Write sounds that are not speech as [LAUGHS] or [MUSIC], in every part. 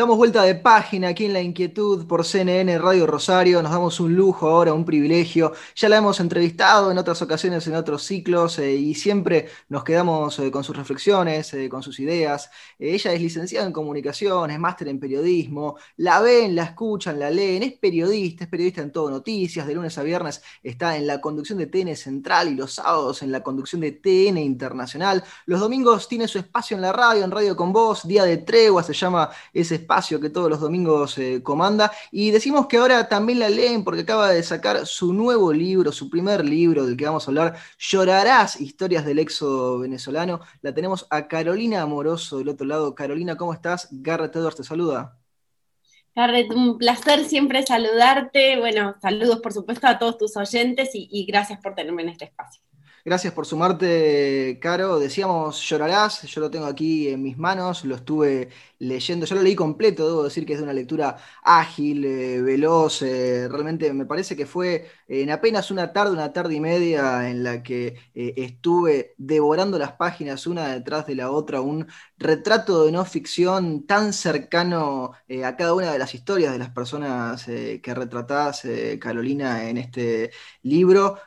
Damos vuelta de página aquí en La Inquietud por CNN Radio Rosario. Nos damos un lujo ahora, un privilegio. Ya la hemos entrevistado en otras ocasiones, en otros ciclos, eh, y siempre nos quedamos eh, con sus reflexiones, eh, con sus ideas. ella es licenciada en comunicación, es máster en periodismo. La ven, la escuchan, la leen. Es periodista, es periodista en todo noticias. De lunes a viernes está en la conducción de TN Central y los sábados en la conducción de TN Internacional. Los domingos tiene su espacio en la radio, en Radio con Voz. Día de tregua se llama ese espacio que todos los domingos eh, comanda. Y decimos que ahora también la leen porque acaba de sacar su nuevo libro, su primer libro del que vamos a hablar, Llorarás, historias del éxodo venezolano. La tenemos a Carolina Amoroso del otro lado. Carolina, ¿cómo estás? Garrett Edwards te saluda. Garrett, un placer siempre saludarte. Bueno, saludos por supuesto a todos tus oyentes y gracias por tenerme en este espacio. Gracias por sumarte, Caro. Decíamos Llorarás, yo lo tengo aquí en mis manos, lo estuve leyendo, yo lo leí completo, debo decir que es de una lectura ágil, eh, veloz, eh, realmente me parece que fue en apenas una tarde, una tarde y media en la que eh, estuve devorando las páginas una detrás de la otra, un retrato de no ficción tan cercano a cada una de las historias de las personas que retratás, Carolina, en este libro,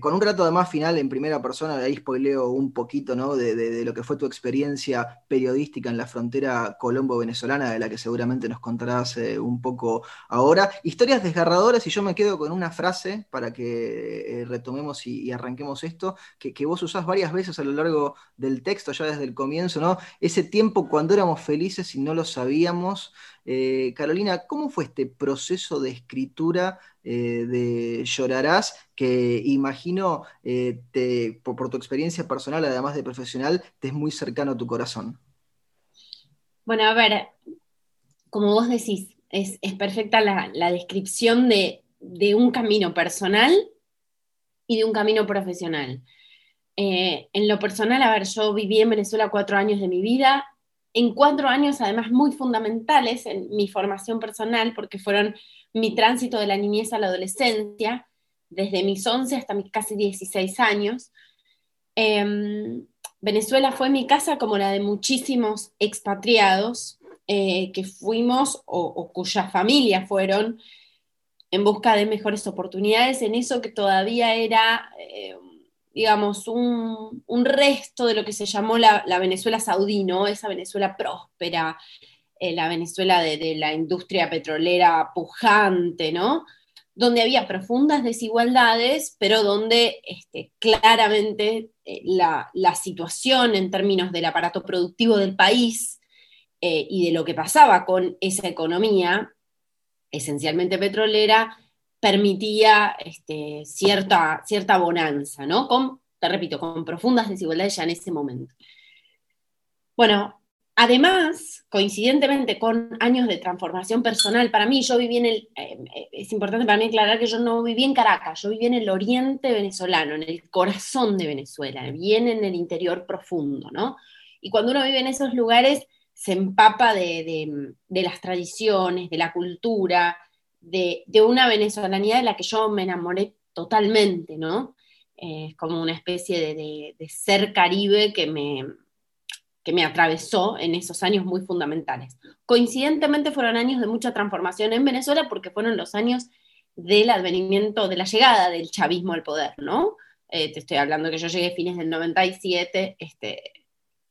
con un rato además final en primera persona, de ahí spoileo un poquito ¿no? de, lo que fue tu experiencia periodística en la frontera colombiana venezolana de la que seguramente nos contarás eh, un poco ahora. Historias desgarradoras y yo me quedo con una frase para que eh, retomemos y, arranquemos esto, que, vos usás varias veces a lo largo del texto, ya desde el comienzo, ¿no? Ese tiempo cuando éramos felices y no lo sabíamos. Eh, Carolina, ¿cómo fue este proceso de escritura de Llorarás que imagino por tu experiencia personal, además de profesional, te es muy cercano a tu corazón? Bueno, a ver, como vos decís, es, perfecta la, descripción de, un camino personal y de un camino profesional. Eh, en lo personal, a ver, yo viví en Venezuela cuatro años de mi vida, en cuatro años además muy fundamentales en mi formación personal, porque fueron mi tránsito de la niñez a la adolescencia, desde mis 11 hasta mis casi 16 años. Em, Venezuela fue mi casa como la de muchísimos expatriados eh, que fuimos o, cuyas familias fueron en busca de mejores oportunidades en eso que todavía era, eh, digamos, un, resto de lo que se llamó la, Venezuela saudí, ¿no? Esa Venezuela próspera, eh, la Venezuela de, la industria petrolera pujante, ¿no? donde había profundas desigualdades, pero donde este, claramente eh, la, situación en términos del aparato productivo del país y de lo que pasaba con esa economía, esencialmente petrolera, permitía este, cierta, cierta bonanza, ¿no? Con, te repito, con profundas desigualdades ya en ese momento. Bueno, Además, coincidentemente con años de transformación personal, para mí yo viví en el, eh, es importante para mí aclarar que yo no viví en Caracas, yo viví en el oriente venezolano, en el corazón de Venezuela, bien en el interior profundo, ¿no? Y cuando uno vive en esos lugares, se empapa de, las tradiciones, de la cultura, de, una venezolanidad de la que yo me enamoré totalmente, ¿no? Eh, es como una especie de ser caribe que me, que me atravesó en esos años muy fundamentales. Coincidentemente fueron años de mucha transformación en Venezuela porque fueron los años del advenimiento, de la llegada del chavismo al poder, ¿no? Eh, te estoy hablando que yo llegué a fines del 97, este,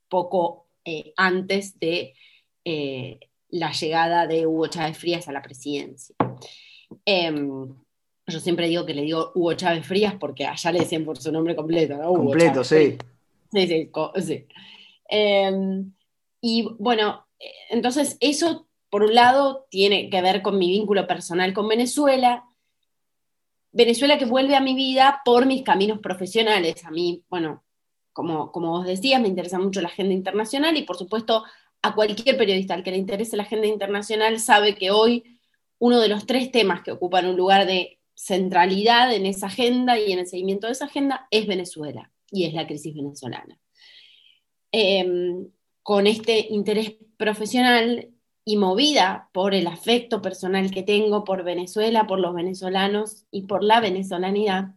poco eh, antes de eh, la llegada de Hugo Chávez Frías a la presidencia. Em, yo siempre digo que le digo Hugo Chávez Frías porque allá le decían por su nombre completo, ¿no? completo, sí. Sí, sí, sí. Em, y bueno, entonces eso, por un lado, tiene que ver con mi vínculo personal con Venezuela. Venezuela que vuelve a mi vida por mis caminos profesionales. A mí, bueno, como, como vos decías, me interesa mucho la agenda internacional y por supuesto a cualquier periodista al que le interese la agenda internacional sabe que hoy uno de los tres temas que ocupan un lugar de centralidad en esa agenda y en el seguimiento de esa agenda es Venezuela y es la crisis venezolana. Em, con este interés profesional y movida por el afecto personal que tengo por Venezuela, por los venezolanos y por la venezolanidad,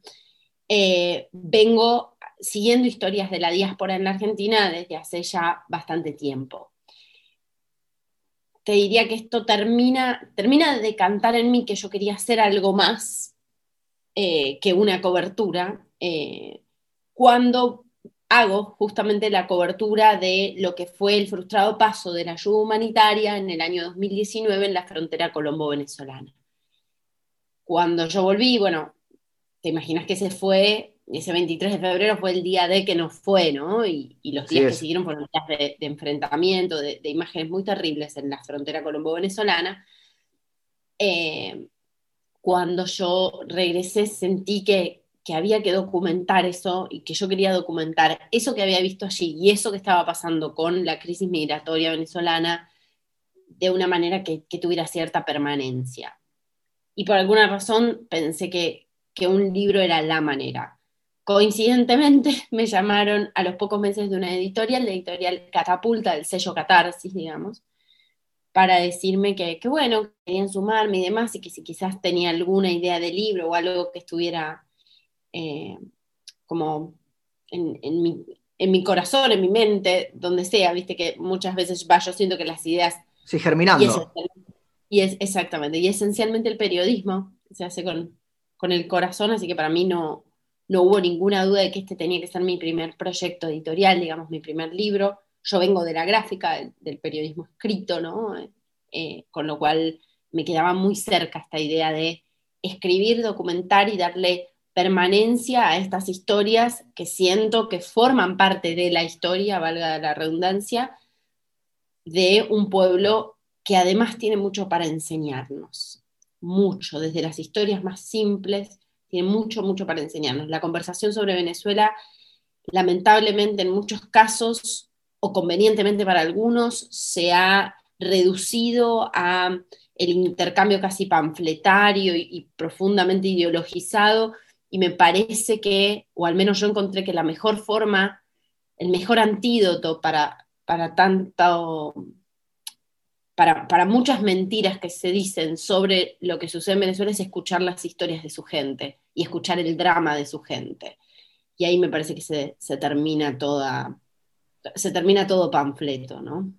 eh, vengo siguiendo historias de la diáspora en la Argentina desde hace ya bastante tiempo. Te diría que esto termina, termina de decantar en mí que yo quería hacer algo más eh, que una cobertura, eh, cuando hago justamente la cobertura de lo que fue el frustrado paso de la ayuda humanitaria en el año 2019 en la frontera colombo-venezolana. Cuando yo volví, bueno, te imaginas que ese fue, ese 23 de febrero fue el día de que no fue, ¿no? Y, los días que siguieron fueron días de, enfrentamiento, de, imágenes muy terribles en la frontera colombo-venezolana. Eh, cuando yo regresé sentí que, que había que documentar eso y que yo quería documentar eso que había visto allí y eso que estaba pasando con la crisis migratoria venezolana de una manera que, tuviera cierta permanencia. Y por alguna razón pensé que, que un libro era la manera. Coincidentemente [LAUGHS] me llamaron a los pocos meses de una editorial, la editorial Catapulta, del sello Catarsis, digamos, para decirme que, que, bueno, querían sumarme y demás, y que si quizás tenía alguna idea de libro o algo que estuviera eh, como en, mi, corazón, en mi mente, donde sea, viste que muchas veces va, yo siento que las ideas... Sí, germinando. Y es, exactamente, y esencialmente el periodismo se hace con, el corazón, así que para mí no, no hubo ninguna duda de que este tenía que ser mi primer proyecto editorial, digamos, mi primer libro. Yo vengo de la gráfica, del, periodismo escrito, ¿no? Eh, con lo cual me quedaba muy cerca esta idea de escribir, documentar y darle permanencia a estas historias que siento que forman parte de la historia, valga la redundancia, de un pueblo que además tiene mucho para enseñarnos, mucho, desde las historias más simples, tiene mucho, mucho para enseñarnos. La conversación sobre Venezuela, lamentablemente en muchos casos, o convenientemente para algunos, se ha reducido a el intercambio casi panfletario y profundamente ideologizado y me parece que, o al menos yo encontré que la mejor forma, el mejor antídoto para, para tanto, para, muchas mentiras que se dicen sobre lo que sucede en Venezuela es escuchar las historias de su gente y escuchar el drama de su gente. Y ahí me parece que se, se termina toda, se termina todo panfleto, ¿no?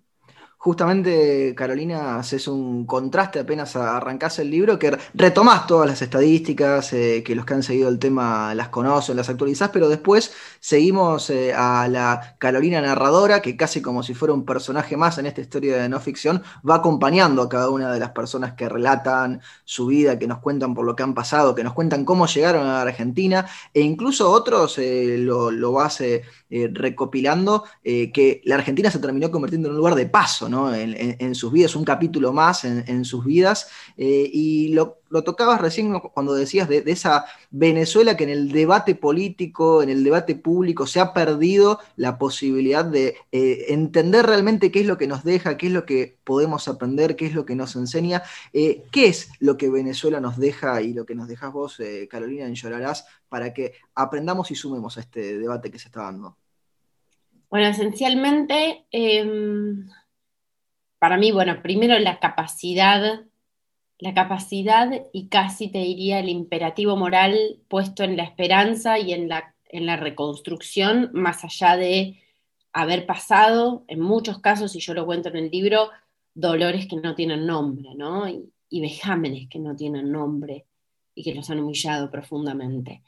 Justamente, Carolina, haces un contraste apenas arrancás el libro, que retomás todas las estadísticas, eh, que los que han seguido el tema las conocen, las actualizás, pero después seguimos eh, a la Carolina narradora, que casi como si fuera un personaje más en esta historia de no ficción, va acompañando a cada una de las personas que relatan su vida, que nos cuentan por lo que han pasado, que nos cuentan cómo llegaron a Argentina, e incluso otros eh, lo, lo vas recopilando, que la Argentina se terminó convirtiendo en un lugar de paso, en, sus vidas, un capítulo más en, sus vidas. Eh, y lo, tocabas recién cuando decías de, esa Venezuela que en el debate político, en el debate público, se ha perdido la posibilidad de eh, entender realmente qué es lo que nos deja, qué es lo que podemos aprender, qué es lo que nos enseña, eh, qué es lo que Venezuela nos deja y lo que nos dejas vos, Carolina, en Llorarás, para que aprendamos y sumemos a este debate que se está dando. Bueno, esencialmente em, para mí, bueno, primero la capacidad, la capacidad y casi te diría el imperativo moral puesto en la esperanza y en la, en la reconstrucción, más allá de haber pasado, en muchos casos, y yo lo cuento en el libro, dolores que no tienen nombre, ¿no? Y, y vejámenes que no tienen nombre y que los han humillado profundamente.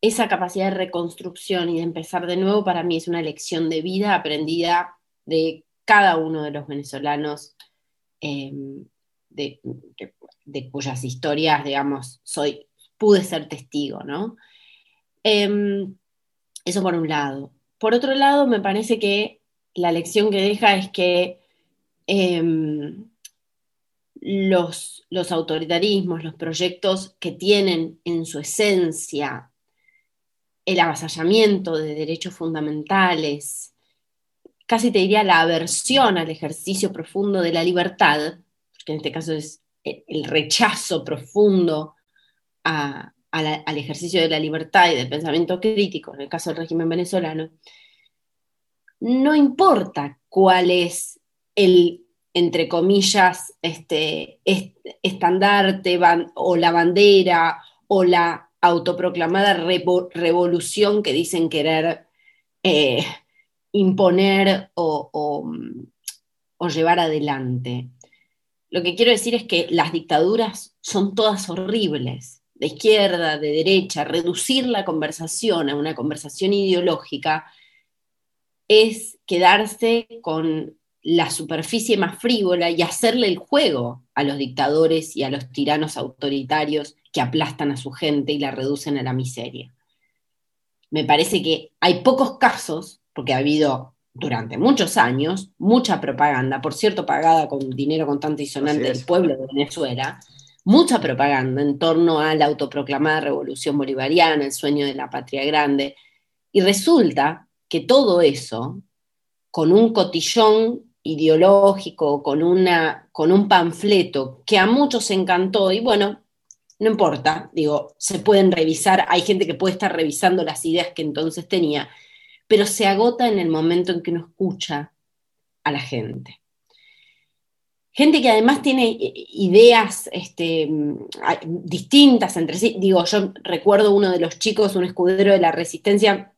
Esa capacidad de reconstrucción y de empezar de nuevo para mí es una lección de vida aprendida de cada uno de los venezolanos em, de, cuyas historias, digamos, soy, pude ser testigo, ¿no? Em, eso por un lado. Por otro lado, me parece que la lección que deja es que em, los, los autoritarismos, los proyectos que tienen en su esencia el avasallamiento de derechos fundamentales, casi te diría la aversión al ejercicio profundo de la libertad, porque en este caso es el rechazo profundo al ejercicio de la libertad y del pensamiento crítico, en el caso del régimen venezolano, no importa cuál es el, entre comillas, este, estandarte o la bandera o la autoproclamada revolución que dicen querer eh, imponer o, llevar adelante. Lo que quiero decir es que las dictaduras son todas horribles, de izquierda, de derecha. Reducir la conversación a una conversación ideológica es quedarse con la superficie más frívola y hacerle el juego a los dictadores y a los tiranos autoritarios que aplastan a su gente y la reducen a la miseria. Me parece que hay pocos casos, porque ha habido durante muchos años mucha propaganda, por cierto, pagada con dinero contante y sonante del pueblo de Venezuela, mucha propaganda en torno a la autoproclamada revolución bolivariana, el sueño de la patria grande, y resulta que todo eso, con un cotillón ideológico, con, una, con un panfleto que a muchos encantó, y bueno, no importa, digo, se pueden revisar, hay gente que puede estar revisando las ideas que entonces tenía, pero se agota en el momento en que uno escucha a la gente. Gente que además tiene eh, ideas este, distintas entre sí. Digo, yo recuerdo uno de los chicos, un escudero de la resistencia,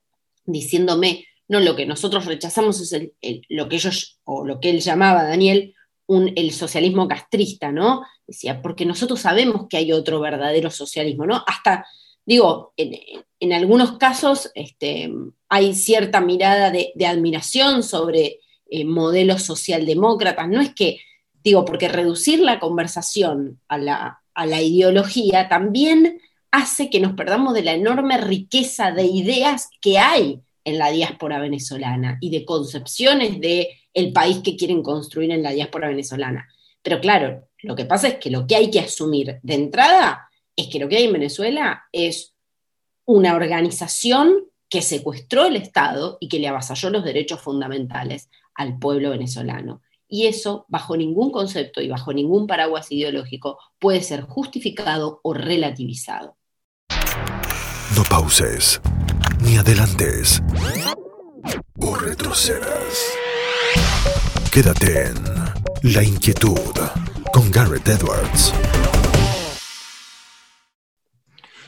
diciéndome, no, lo que nosotros rechazamos es lo que ellos, o lo que él llamaba, Daniel, el socialismo castrista, ¿no? Decía, porque nosotros sabemos que hay otro verdadero socialismo, ¿no? Hasta, digo, en, algunos casos este, hay cierta mirada de, admiración sobre eh, modelos socialdemócratas, no es que Digo, porque reducir la conversación a la, ideología también hace que nos perdamos de la enorme riqueza de ideas que hay en la diáspora venezolana y de concepciones de el país que quieren construir en la diáspora venezolana. Pero claro, lo que pasa es que lo que hay que asumir de entrada es que lo que hay en Venezuela es una organización que secuestró el Estado y que le avasalló los derechos fundamentales al pueblo venezolano y eso, bajo ningún concepto y bajo ningún paraguas ideológico, puede ser justificado o relativizado. No pauses, ni adelantes, o retrocedas. Quédate en La Inquietud con Garrett Edwards.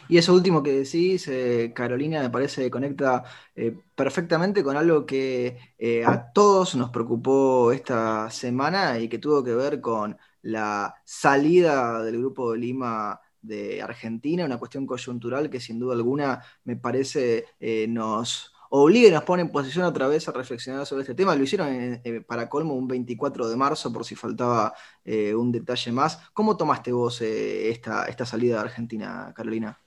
Y eso último que decís, eh, Carolina, me parece que conecta eh, perfectamente con algo que eh, a todos nos preocupó esta semana y que tuvo que ver con la salida del Grupo de Lima de Argentina, una cuestión coyuntural que sin duda alguna me parece nos obliga y nos pone en posición otra vez a reflexionar sobre este tema. Lo hicieron para colmo un 24 de marzo, por si faltaba un detalle más. ¿Cómo tomaste vos esta, esta salida de Argentina, Carolina?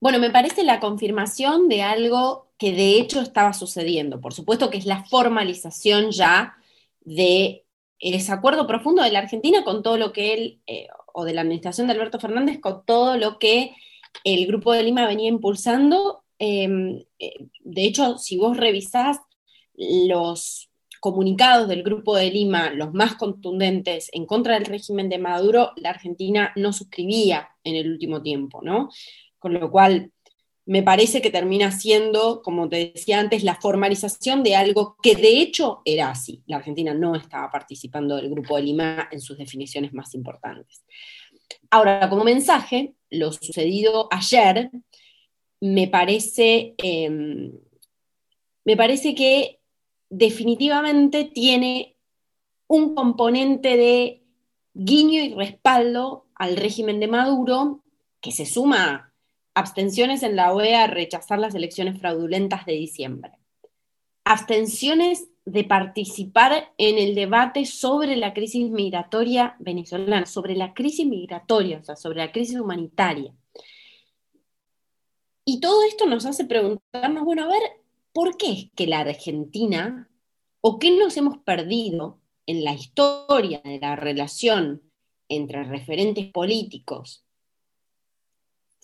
Bueno, me parece la confirmación de algo que de hecho estaba sucediendo. Por supuesto que es la formalización ya de ese acuerdo profundo de la Argentina con todo lo que él, eh, o de la administración de Alberto Fernández, con todo lo que el Grupo de Lima venía impulsando. Em, eh, de hecho, si vos revisás los comunicados del Grupo de Lima, los más contundentes en contra del régimen de Maduro, la Argentina no suscribía en el último tiempo, ¿no? Con lo cual me parece que termina siendo, como te decía antes, la formalización de algo que de hecho era así. La Argentina no estaba participando del Grupo de Lima en sus definiciones más importantes. Ahora, como mensaje, lo sucedido ayer me parece, em, me parece que definitivamente tiene un componente de guiño y respaldo al régimen de Maduro que se suma abstenciones en la OEA a rechazar las elecciones fraudulentas de diciembre. Abstenciones de participar en el debate sobre la crisis migratoria venezolana, sobre la crisis migratoria, o sea, sobre la crisis humanitaria. Y todo esto nos hace preguntarnos, bueno, a ver, ¿por qué es que la Argentina, o qué nos hemos perdido en la historia de la relación entre referentes políticos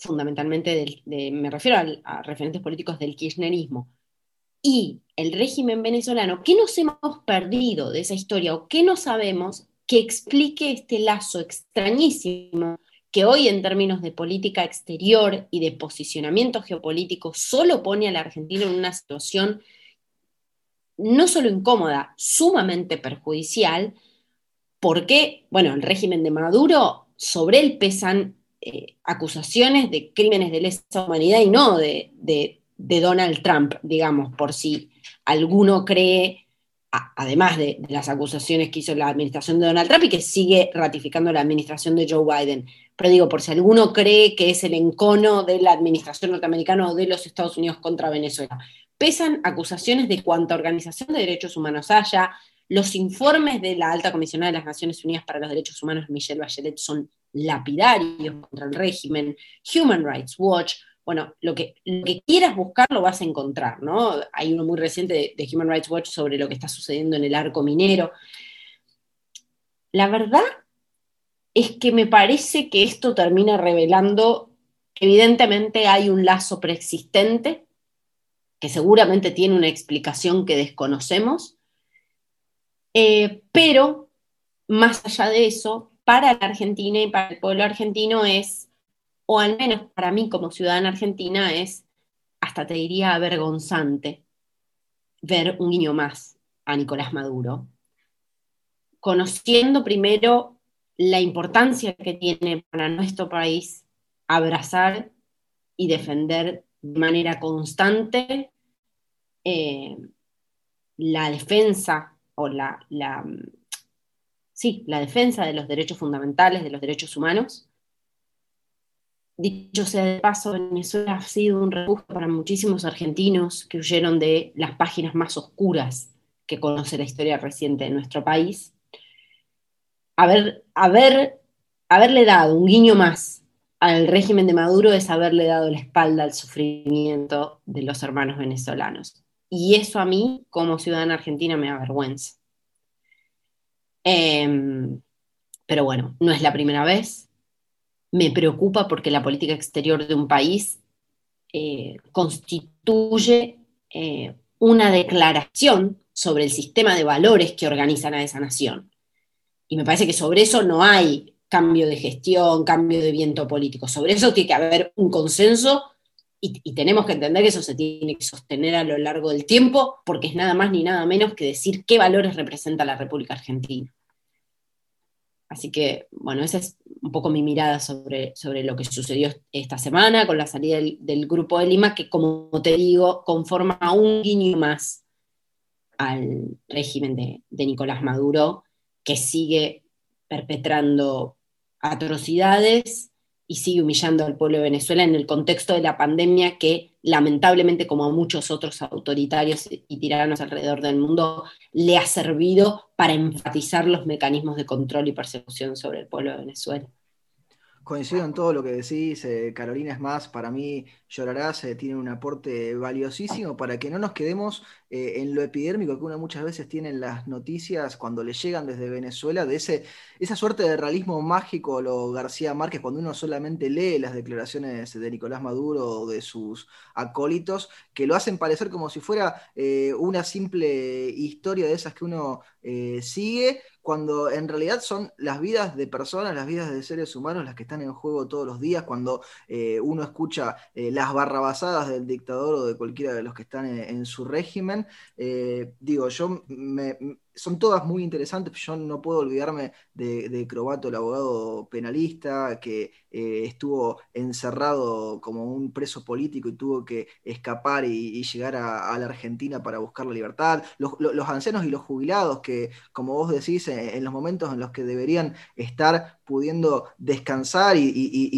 fundamentalmente me refiero a, referentes políticos del kirchnerismo, y el régimen venezolano, ¿qué nos hemos perdido de esa historia o qué no sabemos que explique este lazo extrañísimo que hoy en términos de política exterior y de posicionamiento geopolítico solo pone a la Argentina en una situación no solo incómoda, sumamente perjudicial, porque, bueno, el régimen de Maduro, sobre él pesan eh, acusaciones de crímenes de lesa humanidad y no de, Donald Trump, digamos, por si alguno cree, además de, las acusaciones que hizo la administración de Donald Trump y que sigue ratificando la administración de Joe Biden. Pero digo, por si alguno cree que es el encono de la administración norteamericana o de los Estados Unidos contra Venezuela. Pesan acusaciones de cuánta organización de derechos humanos haya. Los informes de la alta comisionada de las Naciones Unidas para los Derechos Humanos, Michelle Bachelet, son lapidarios contra el régimen, Human Rights Watch, bueno, lo que, quieras buscar lo vas a encontrar, ¿no? Hay uno muy reciente de, Human Rights Watch sobre lo que está sucediendo en el arco minero. La verdad es que me parece que esto termina revelando, evidentemente hay un lazo preexistente, que seguramente tiene una explicación que desconocemos, eh, pero más allá de eso, para la Argentina y para el pueblo argentino es, o al menos para mí como ciudadana argentina, es, hasta te diría, avergonzante ver un niño más a Nicolás Maduro, conociendo primero la importancia que tiene para nuestro país abrazar y defender de manera constante eh, la defensa o la sí, la defensa de los derechos fundamentales, de los derechos humanos. Dicho sea de paso, Venezuela ha sido un refugio para muchísimos argentinos que huyeron de las páginas más oscuras que conoce la historia reciente de nuestro país. Haber, haber, haberle dado un guiño más al régimen de Maduro es haberle dado la espalda al sufrimiento de los hermanos venezolanos. Y eso a mí, como ciudadana argentina, me avergüenza. Em, pero bueno, no es la primera vez. Me preocupa porque la política exterior de un país eh, constituye eh, una declaración sobre el sistema de valores que organizan a esa nación. Y me parece que sobre eso no hay cambio de gestión, cambio de viento político. Sobre eso tiene que haber un consenso y, tenemos que entender que eso se tiene que sostener a lo largo del tiempo, porque es nada más ni nada menos que decir qué valores representa la República Argentina. Así que, bueno, esa es un poco mi mirada sobre, sobre lo que sucedió esta semana con la salida del, grupo de Lima, que como te digo, conforma un guiño más al régimen de Nicolás Maduro, que sigue perpetrando atrocidades y sigue humillando al pueblo de Venezuela en el contexto de la pandemia que lamentablemente como a muchos otros autoritarios y tiranos alrededor del mundo le ha servido para enfatizar los mecanismos de control y persecución sobre el pueblo de Venezuela. Coincido en todo lo que decís, eh, Carolina, es más, para mí Llorarás eh, tiene un aporte valiosísimo para que no nos quedemos eh, en lo epidérmico que uno muchas veces tiene en las noticias cuando le llegan desde Venezuela, de ese, esa suerte de realismo mágico, lo García Márquez, cuando uno solamente lee las declaraciones de Nicolás Maduro o de sus acólitos, que lo hacen parecer como si fuera una simple historia de esas que uno sigue cuando en realidad son las vidas de personas, las vidas de seres humanos las que están en juego todos los días, cuando eh, uno escucha eh, las barrabasadas del dictador o de cualquiera de los que están en, su régimen. Eh, digo, yo me, son todas muy interesantes. Yo no puedo olvidarme de, Crobato, el abogado penalista, que eh, estuvo encerrado como un preso político y tuvo que escapar y, llegar a, la Argentina para buscar la libertad. Los, ancianos y los jubilados, que, como vos decís, en, los momentos en los que deberían estar pudiendo descansar y,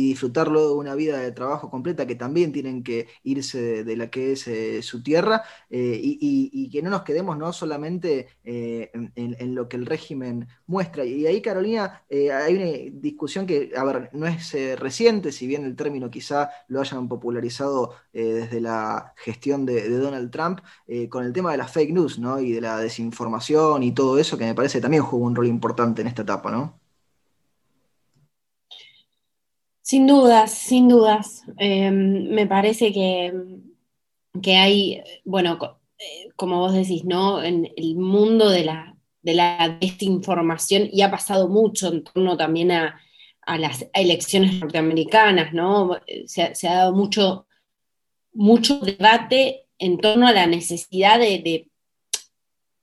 disfrutar luego de una vida de trabajo completa, que también tienen que irse de, la que es eh, su tierra, eh, y, que no nos quedemos no solamente en, lo que el régimen muestra. Y ahí, Carolina, eh, hay una discusión que, a ver, no es eh, reciente, si bien el término quizá lo hayan popularizado eh, desde la gestión de, Donald Trump, con el tema de las fake news, ¿no? Y de la desinformación y todo eso, que me parece también juega un rol importante en esta etapa, ¿no? Sin dudas, sin dudas. me parece que, que hay, bueno, como vos decís, ¿no? En el mundo de la, de la desinformación, y ha pasado mucho en torno también a, las elecciones norteamericanas, ¿no? Se, ha dado mucho, mucho debate en torno a la necesidad de,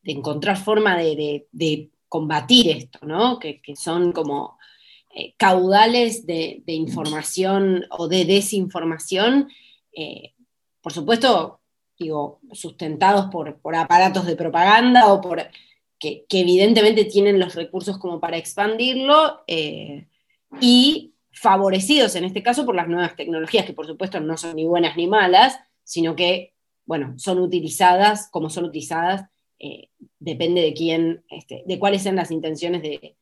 encontrar forma de, combatir esto, ¿no? Que, son como eh, caudales de, información o de desinformación, eh, por supuesto, digo, sustentados por, aparatos de propaganda o por que, evidentemente tienen los recursos como para expandirlo eh, y favorecidos en este caso por las nuevas tecnologías, que por supuesto no son ni buenas ni malas, sino que, bueno, son utilizadas como son utilizadas, eh, depende de quién, este, de cuáles sean las intenciones de,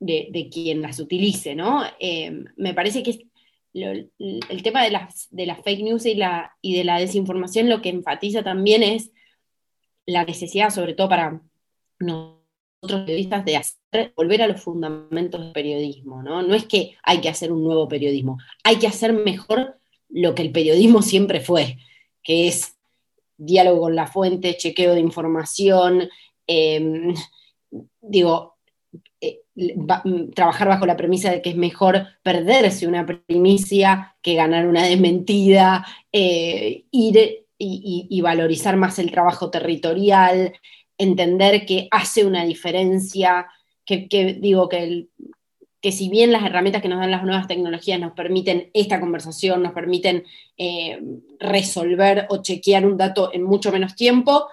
de, quien las utilice, ¿no? Eh, me parece que el tema de las, de las fake news y, la, y de la desinformación lo que enfatiza también es la necesidad, sobre todo para nosotros periodistas, de volver a los fundamentos del periodismo, ¿no? No es que hay que hacer un nuevo periodismo, hay que hacer mejor lo que el periodismo siempre fue, que es diálogo con la fuente, chequeo de información, em, digo, eh, trabajar bajo la premisa de que es mejor perderse una primicia que ganar una desmentida, eh, ir y, valorizar más el trabajo territorial, entender que hace una diferencia, que, digo que, que si bien las herramientas que nos dan las nuevas tecnologías nos permiten esta conversación, nos permiten eh, resolver o chequear un dato en mucho menos tiempo,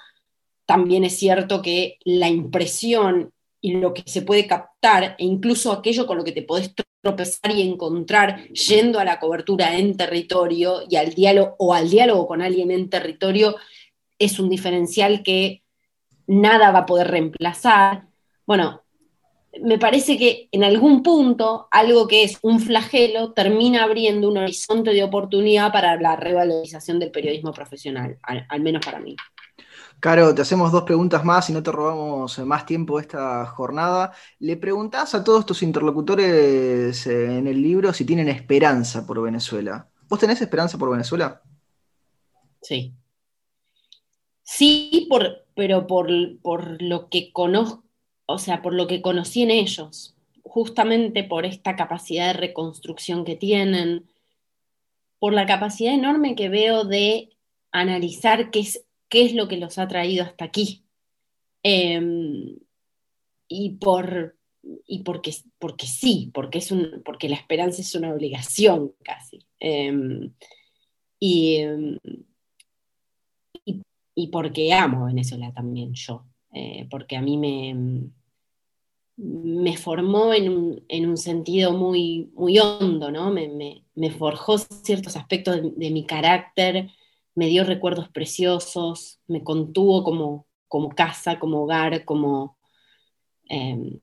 también es cierto que la impresión y lo que se puede captar, e incluso aquello con lo que te podés tropezar y encontrar yendo a la cobertura en territorio y al diálogo o al diálogo con alguien en territorio, es un diferencial que nada va a poder reemplazar. Bueno, me parece que en algún punto algo que es un flagelo termina abriendo un horizonte de oportunidad para la revalorización del periodismo profesional, al, menos para mí. Caro, te hacemos dos preguntas más y no te robamos más tiempo esta jornada. ¿Le preguntás a todos tus interlocutores eh, en el libro si tienen esperanza por Venezuela? ¿Vos tenés esperanza por Venezuela? Sí. Sí, por, pero por, lo que conozco, o sea, por lo que conocí en ellos, justamente por esta capacidad de reconstrucción que tienen, por la capacidad enorme que veo de analizar qué es, qué es lo que los ha traído hasta aquí. Em, y por y porque, porque sí, porque, es un, porque la esperanza es una obligación casi. Em, y, em, y porque amo Venezuela también yo, eh, porque a mí me, me formó en un, sentido muy, muy hondo, ¿no? Me, forjó ciertos aspectos de, mi carácter, me dio recuerdos preciosos, me contuvo como, como casa, como hogar, como... Em,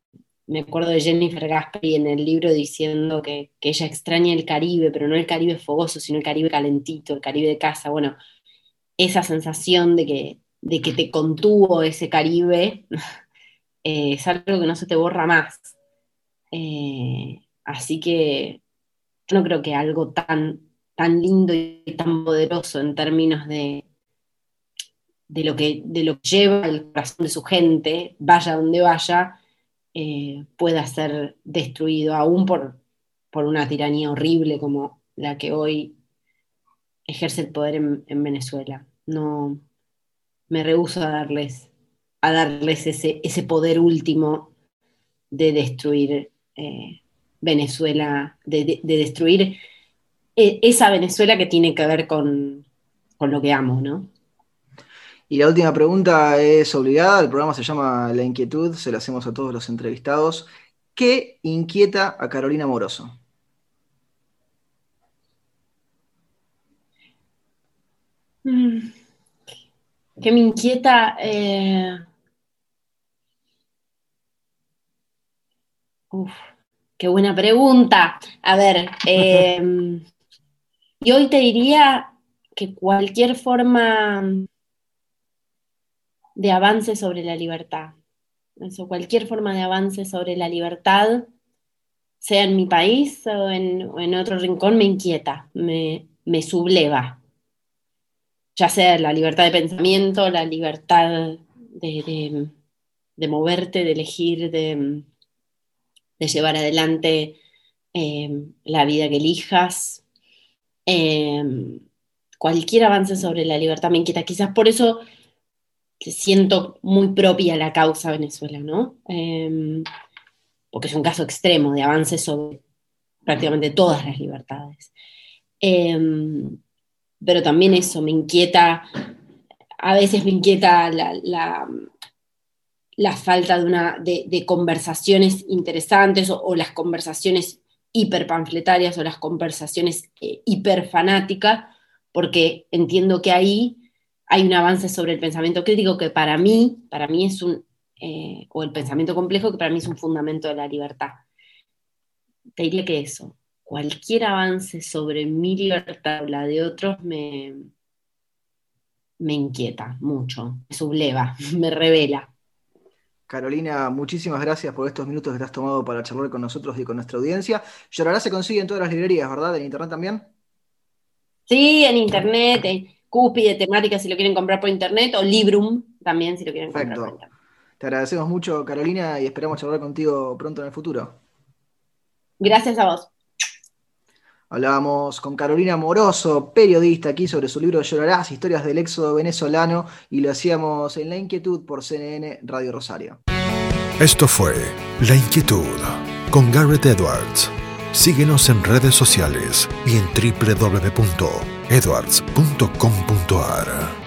me acuerdo de Jennifer Gaspari en el libro diciendo que, que, ella extraña el Caribe, pero no el Caribe fogoso, sino el Caribe calentito, el Caribe de casa. Bueno, esa sensación de que, de que te contuvo ese Caribe [LAUGHS] eh, es algo que no se te borra más. Eh, así que no creo que algo tan, tan lindo y tan poderoso en términos de, de, lo que, de lo que lleva el corazón de su gente, vaya donde vaya, eh, pueda ser destruido, aún por, por una tiranía horrible como la que hoy ejerce el poder en, Venezuela. No me rehúso a darles, a darles ese, ese poder último de destruir eh, Venezuela, de, destruir e, esa Venezuela que tiene que ver con, con lo que amo, ¿no? Y la última pregunta es obligada, el programa se llama La Inquietud, se la hacemos a todos los entrevistados. ¿Qué inquieta a Carolina Moroso? Mm. ¿Qué me inquieta? Eh, qué buena pregunta. A ver, [LAUGHS] em, y hoy te diría que cualquier forma de avance sobre la libertad, cualquier forma de avance sobre la libertad, sea en mi país o en, otro rincón, me inquieta, me, me subleva ya sea la libertad de pensamiento, la libertad de, moverte, de elegir, de, llevar adelante eh, la vida que elijas. Eh, cualquier avance sobre la libertad me inquieta. Quizás por eso siento muy propia la causa Venezuela, ¿no? Em, porque es un caso extremo de avance sobre prácticamente todas las libertades. Em, pero también eso, me inquieta, a veces me inquieta la, la, falta de, una, de, conversaciones interesantes o, las conversaciones hiperpanfletarias o las conversaciones eh, hiperfanáticas, porque entiendo que ahí hay un avance sobre el pensamiento crítico que para mí, para mí es un, eh, o el pensamiento complejo que para mí es un fundamento de la libertad. Te diría que eso, cualquier avance sobre mi libertad o la de otros me, me inquieta mucho, me subleva, [LAUGHS] me revela. Carolina, muchísimas gracias por estos minutos que te has tomado para charlar con nosotros y con nuestra audiencia. Llorará se consigue en todas las librerías, ¿verdad? ¿En internet también? Sí, en internet, en Cúspide, temática si lo quieren comprar por internet, o Librum también si lo quieren comprar por internet. Te agradecemos mucho, Carolina, y esperamos charlar contigo pronto en el futuro. Gracias a vos. Hablábamos con Carolina Moroso, periodista, aquí sobre su libro Llorarás, historias del éxodo venezolano, y lo hacíamos en La Inquietud por CNN Radio Rosario. Esto fue La Inquietud con Garrett Edwards. Síguenos en redes sociales y en www.edwards.com.ar.